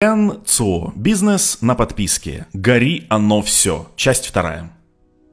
НЦО. Бизнес на подписке. Гори оно все. Часть вторая.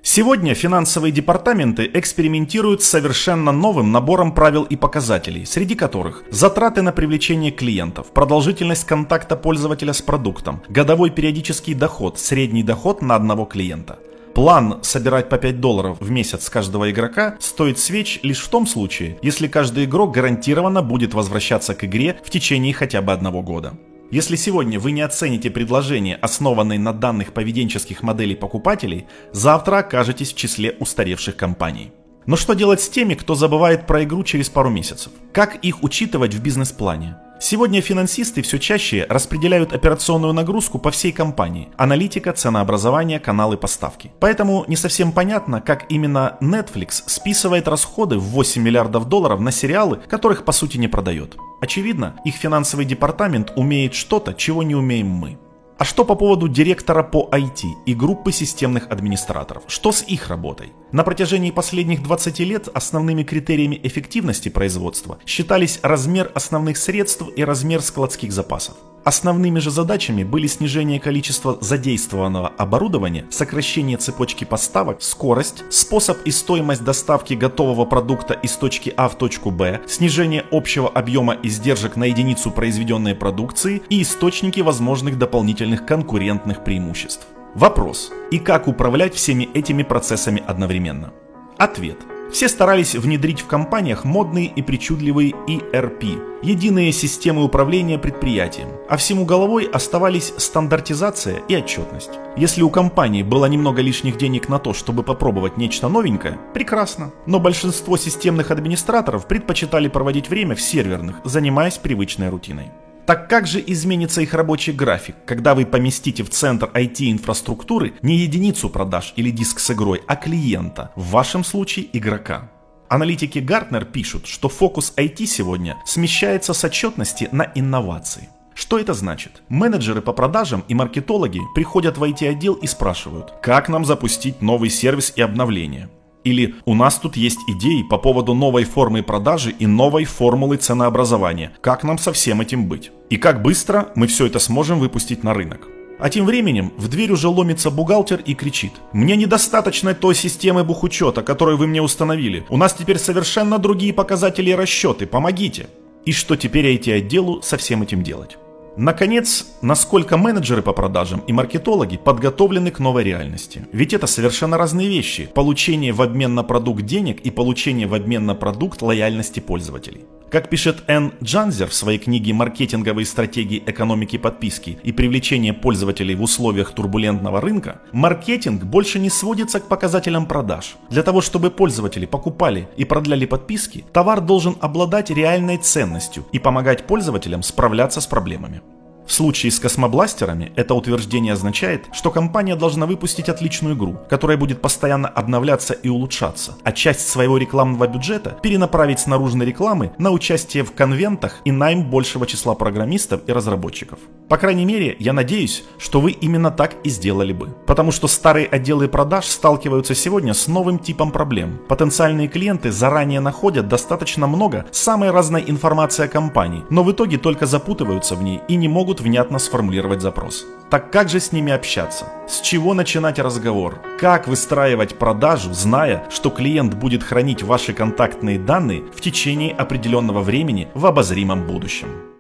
Сегодня финансовые департаменты экспериментируют с совершенно новым набором правил и показателей, среди которых затраты на привлечение клиентов, продолжительность контакта пользователя с продуктом, годовой периодический доход, средний доход на одного клиента. План собирать по 5 долларов в месяц с каждого игрока стоит свеч лишь в том случае, если каждый игрок гарантированно будет возвращаться к игре в течение хотя бы одного года. Если сегодня вы не оцените предложение, основанное на данных поведенческих моделей покупателей, завтра окажетесь в числе устаревших компаний. Но что делать с теми, кто забывает про игру через пару месяцев? Как их учитывать в бизнес-плане? Сегодня финансисты все чаще распределяют операционную нагрузку по всей компании. Аналитика, ценообразование, каналы поставки. Поэтому не совсем понятно, как именно Netflix списывает расходы в 8 миллиардов долларов на сериалы, которых по сути не продает. Очевидно, их финансовый департамент умеет что-то, чего не умеем мы. А что по поводу директора по IT и группы системных администраторов? Что с их работой? На протяжении последних 20 лет основными критериями эффективности производства считались размер основных средств и размер складских запасов. Основными же задачами были снижение количества задействованного оборудования, сокращение цепочки поставок, скорость, способ и стоимость доставки готового продукта из точки А в точку Б, снижение общего объема издержек на единицу произведенной продукции и источники возможных дополнительных конкурентных преимуществ. Вопрос. И как управлять всеми этими процессами одновременно? Ответ. Все старались внедрить в компаниях модные и причудливые ERP – единые системы управления предприятием, а всему головой оставались стандартизация и отчетность. Если у компании было немного лишних денег на то, чтобы попробовать нечто новенькое, прекрасно. Но большинство системных администраторов предпочитали проводить время в серверных, занимаясь привычной рутиной. Так как же изменится их рабочий график, когда вы поместите в центр IT-инфраструктуры не единицу продаж или диск с игрой, а клиента, в вашем случае игрока? Аналитики Гартнер пишут, что фокус IT сегодня смещается с отчетности на инновации. Что это значит? Менеджеры по продажам и маркетологи приходят в IT-отдел и спрашивают, как нам запустить новый сервис и обновление. Или у нас тут есть идеи по поводу новой формы продажи и новой формулы ценообразования. Как нам со всем этим быть? И как быстро мы все это сможем выпустить на рынок? А тем временем в дверь уже ломится бухгалтер и кричит. «Мне недостаточно той системы бухучета, которую вы мне установили. У нас теперь совершенно другие показатели и расчеты. Помогите!» И что теперь IT-отделу со всем этим делать? Наконец, насколько менеджеры по продажам и маркетологи подготовлены к новой реальности. Ведь это совершенно разные вещи. Получение в обмен на продукт денег и получение в обмен на продукт лояльности пользователей. Как пишет Энн Джанзер в своей книге «Маркетинговые стратегии экономики подписки и привлечения пользователей в условиях турбулентного рынка», маркетинг больше не сводится к показателям продаж. Для того, чтобы пользователи покупали и продляли подписки, товар должен обладать реальной ценностью и помогать пользователям справляться с проблемами. В случае с космобластерами это утверждение означает, что компания должна выпустить отличную игру, которая будет постоянно обновляться и улучшаться, а часть своего рекламного бюджета перенаправить с наружной рекламы на участие в конвентах и найм большего числа программистов и разработчиков. По крайней мере, я надеюсь, что вы именно так и сделали бы. Потому что старые отделы продаж сталкиваются сегодня с новым типом проблем. Потенциальные клиенты заранее находят достаточно много самой разной информации о компании, но в итоге только запутываются в ней и не могут внятно сформулировать запрос. Так как же с ними общаться? С чего начинать разговор? Как выстраивать продажу, зная, что клиент будет хранить ваши контактные данные в течение определенного времени в обозримом будущем?